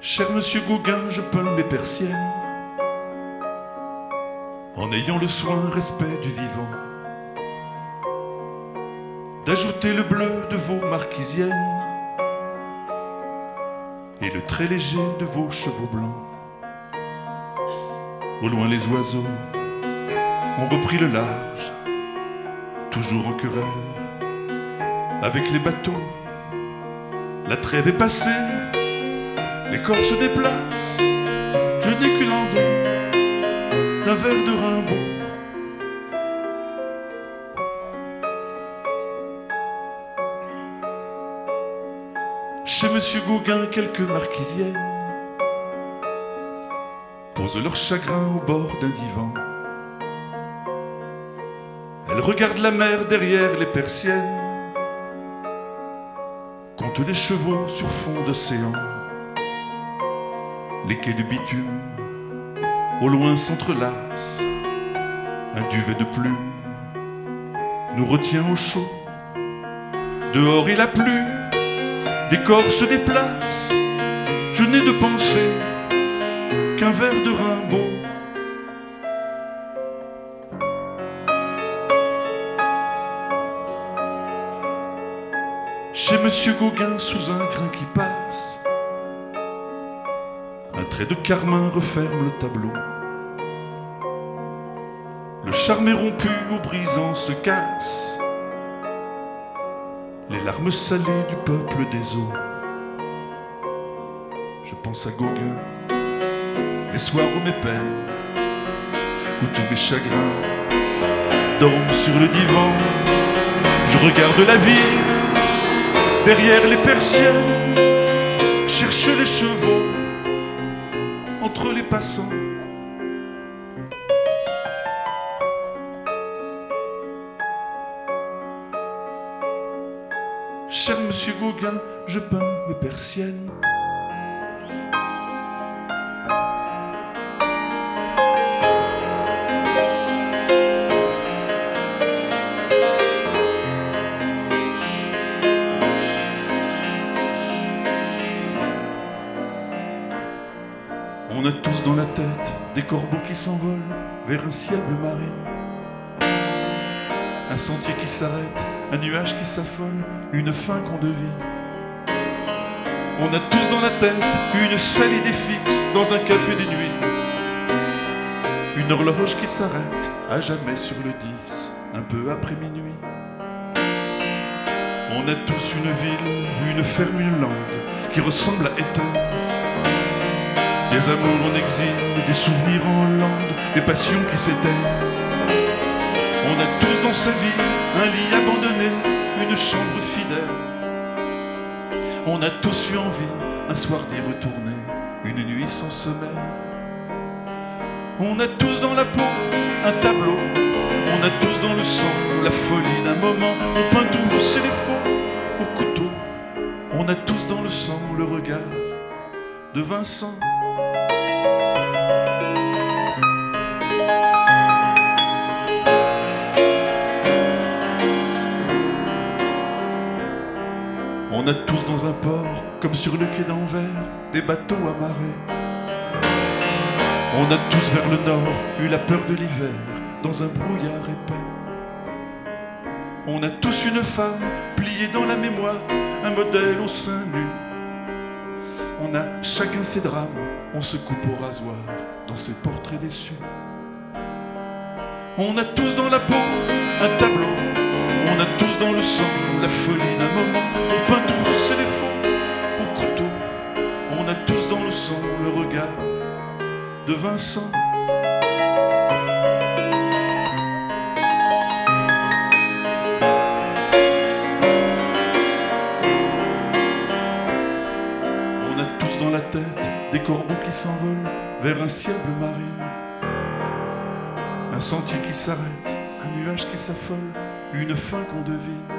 Cher monsieur Gauguin, je peins mes persiennes en ayant le soin, respect du vivant, d'ajouter le bleu de vos marquisiennes et le très léger de vos chevaux blancs. Au loin, les oiseaux ont repris le large, toujours en querelle avec les bateaux. La trêve est passée, les corps se déplacent, je n'ai qu'une envie d'un verre de Rimbaud. Chez Monsieur Gauguin, quelques marquisiennes posent leur chagrin au bord d'un divan. Elles regardent la mer derrière les persiennes, comptent les chevaux sur fond d'océan. Les quais de bitume, au loin s'entrelacent, un duvet de plumes nous retient au chaud. Dehors il a plu, des corps se déplacent, je n'ai de pensée qu'un verre de Rimbaud. Chez Monsieur Gauguin, sous un grain qui passe, un trait de carmin referme le tableau. Le charme est rompu, au brisant se casse les larmes salées du peuple des eaux. Je pense à Gauguin, les soirs où mes peines, où tous mes chagrins dorment sur le divan. Je regarde la ville derrière les persiennes, cherche les chevaux entre les passants. Cher monsieur Gauguin, je peins mes persiennes. A tous dans la tête des corbeaux qui s'envolent vers un ciel bleu marine. Un sentier qui s'arrête, un nuage qui s'affole, une fin qu'on devine. On a tous dans la tête une seule idée fixe dans un café des nuits. Une horloge qui s'arrête à jamais sur le 10, un peu après minuit. On a tous une ville, une ferme, une langue qui ressemble à Eton. Des amours en exil, des souvenirs en Hollande, des passions qui s'éteignent. On a tous dans sa vie un lit abandonné, une chambre fidèle. On a tous eu envie un soir d'y retourner, une nuit sans sommeil. On a tous dans la peau un tableau, on a tous dans le sang la folie d'un moment. On peint c'est les faux au couteau. On a tous dans le sang le regard de Vincent. On a tous dans un port, comme sur le quai d'Anvers, des bateaux amarrés. On a tous vers le nord eu la peur de l'hiver, dans un brouillard épais. On a tous une femme pliée dans la mémoire, un modèle au sein nu. On a chacun ses drames, on se coupe au rasoir dans ses portraits déçus. On a tous dans la peau un tableau, on a tous dans le sang la folie d'un moment. On peint tous c'est les faux au couteau, on a tous dans le sang le regard de Vincent. Qui s'envolent vers un ciel bleu marine. Un sentier qui s'arrête, un nuage qui s'affole, une fin qu'on devine.